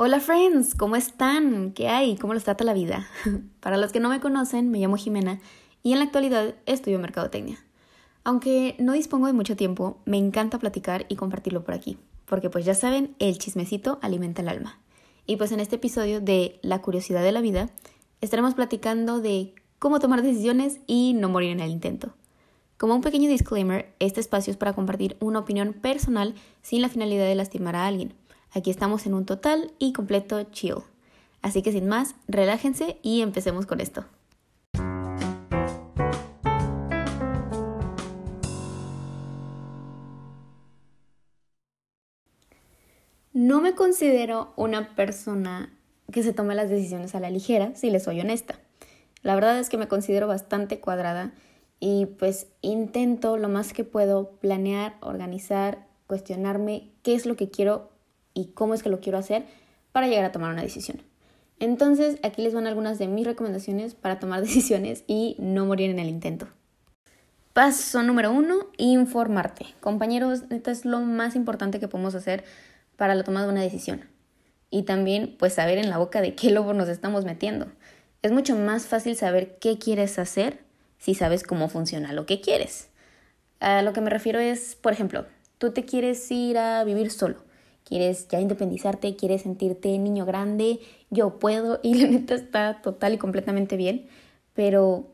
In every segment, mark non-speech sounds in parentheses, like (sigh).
Hola friends, ¿cómo están? ¿Qué hay? ¿Cómo los trata la vida? (laughs) Para los que no me conocen, me llamo Jimena y en la actualidad estudio mercadotecnia. Aunque no dispongo de mucho tiempo, me encanta platicar y compartirlo por aquí, porque pues ya saben, el chismecito alimenta el alma. Y pues en este episodio de La curiosidad de la vida, estaremos platicando de cómo tomar decisiones y no morir en el intento. Como un pequeño disclaimer, este espacio es para compartir una opinión personal sin la finalidad de lastimar a alguien. Aquí estamos en un total y completo chill. Así que sin más, relájense y empecemos con esto. No me considero una persona que se tome las decisiones a la ligera, si les soy honesta. La verdad es que me considero bastante cuadrada y pues intento lo más que puedo planear, organizar, cuestionarme qué es lo que quiero y cómo es que lo quiero hacer para llegar a tomar una decisión. Entonces, aquí les van algunas de mis recomendaciones para tomar (laughs) decisiones y no morir en el intento. Paso número uno, informarte. Compañeros, esto es lo más importante que podemos hacer para la toma de una decisión. Y también, pues, saber en la boca de qué lobo nos estamos metiendo. Es mucho más fácil saber qué quieres hacer si sabes cómo funciona lo que quieres. A lo que me refiero es, por ejemplo, tú te quieres ir a vivir solo, quieres ya independizarte, quieres sentirte niño grande, yo puedo y (laughs) la neta está total y completamente bien, pero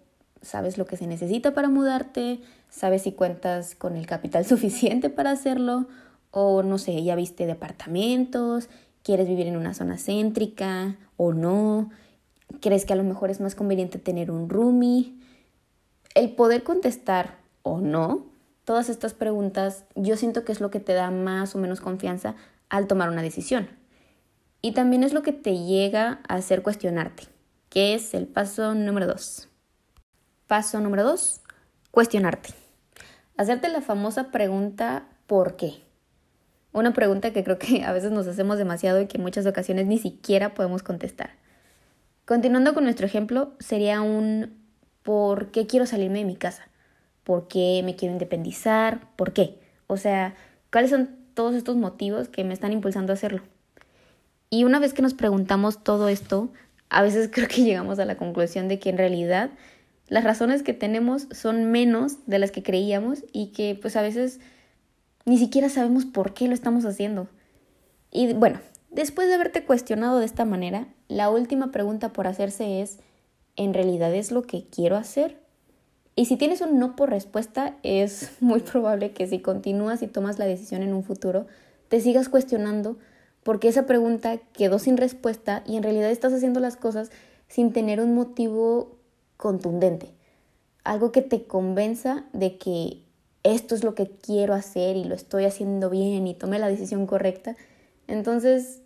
sabes lo que se necesita para mudarte, sabes si cuentas con el capital (laughs) suficiente para hacerlo o no sé, ya viste departamentos, quieres vivir en una zona céntrica o no, crees que a lo mejor es más conveniente tener un roomie. El poder contestar o no todas estas preguntas, yo siento que es lo que te da más o menos confianza al tomar una decisión. Y también es lo que te llega a hacer cuestionarte, que es el paso número dos. Paso número dos, cuestionarte. Hacerte la famosa pregunta ¿por qué? Una pregunta que creo que (laughs) a veces nos hacemos demasiado y que en muchas ocasiones ni siquiera podemos contestar. Continuando con nuestro ejemplo, sería un ¿Por qué quiero salirme de mi casa? ¿Por qué me quiero independizar? ¿Por qué? O sea, ¿cuáles son todos estos motivos que me están impulsando a hacerlo? Y una vez que nos preguntamos todo esto, a veces (laughs) creo que llegamos a la conclusión de que en realidad las razones que tenemos son menos de las que creíamos y que pues a veces ni siquiera sabemos por qué lo estamos haciendo. Y bueno, después de haberte cuestionado de esta manera, la última pregunta por hacerse es ¿en realidad es lo que quiero hacer? Y si tienes un no por respuesta, es (laughs) muy probable que si continúas y tomas la decisión en un futuro, te sigas cuestionando porque esa pregunta quedó sin respuesta y en realidad estás haciendo las cosas sin tener un motivo contundente. Algo que te convenza de que esto es lo que quiero hacer y lo estoy haciendo bien y tomé la decisión correcta. Entonces,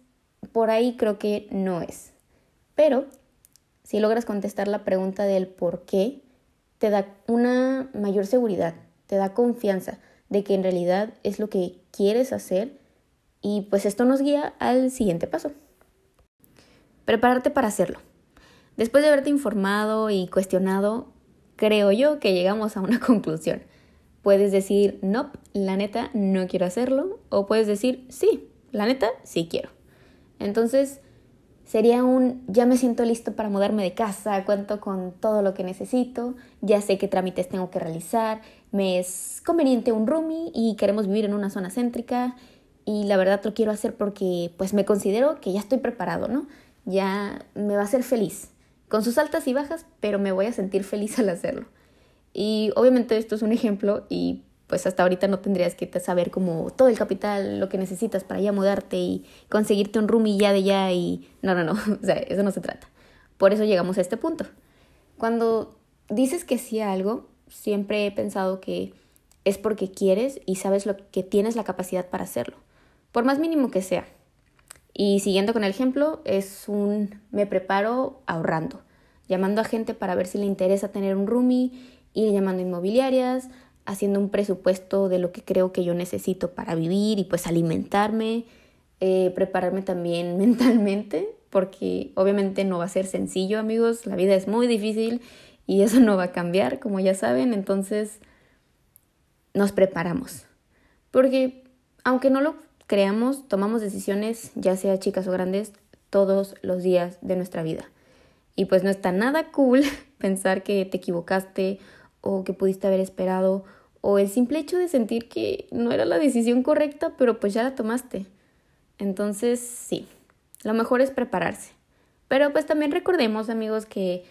por ahí creo que no es. Pero si logras contestar la pregunta del por qué, te da una mayor seguridad, te da confianza de que en realidad es lo que quieres hacer y pues esto nos guía al siguiente paso. Prepararte para hacerlo. Después de haberte informado y cuestionado, creo yo que llegamos a una (laughs) conclusión. Puedes decir, no, la neta no quiero hacerlo, o puedes decir, sí, la neta sí quiero. Entonces, Sería un ya me siento listo para mudarme de casa, cuento con todo lo que necesito, ya sé qué trámites tengo que realizar, me es conveniente un roomie y queremos vivir en una zona céntrica y la verdad lo quiero hacer porque pues me considero que ya estoy preparado, ¿no? Ya me va a hacer feliz, con sus altas y bajas, pero me voy a sentir feliz al hacerlo. Y obviamente esto es un ejemplo y pues hasta ahorita no tendrías que saber como todo el capital, lo que necesitas para ya mudarte y conseguirte un roomie ya de ya y no, no, no, (laughs) o sea, eso no se trata. Por eso llegamos a este punto. Cuando dices que sí a algo, siempre he pensado que es porque quieres y sabes lo que tienes la capacidad para hacerlo, por más mínimo que sea. Y siguiendo con el ejemplo, es un me preparo ahorrando, llamando a gente para ver si le interesa tener un roomie, ir llamando inmobiliarias, haciendo un presupuesto de lo que creo que yo necesito para vivir y pues alimentarme, eh, prepararme también (laughs) mentalmente, porque obviamente no va a ser sencillo amigos, la vida es muy difícil y eso no va a cambiar, como ya saben, entonces nos preparamos. Porque aunque no lo creamos, tomamos decisiones, ya sea chicas o grandes, todos los días de nuestra vida. Y pues no está nada cool (laughs) pensar que te equivocaste o que pudiste haber esperado o el simple hecho de sentir que no era la decisión correcta, pero pues ya la tomaste. Entonces, sí, lo mejor es prepararse. Pero pues también recordemos, amigos, que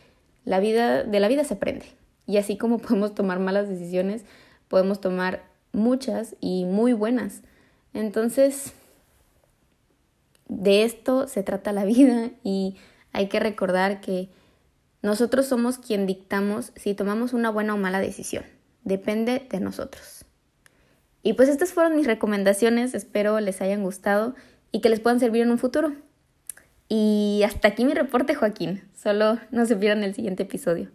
la vida de la vida se aprende. Y así como (laughs) podemos tomar malas decisiones, podemos tomar muchas y muy buenas. Entonces, de esto se trata la (laughs) vida y hay que recordar que nosotros somos quien dictamos si tomamos una buena o mala decisión. Depende de nosotros. Y pues estas fueron mis recomendaciones, espero les hayan gustado y que les puedan servir en un futuro. Y hasta aquí mi reporte, Joaquín. Solo no se pierdan el siguiente episodio.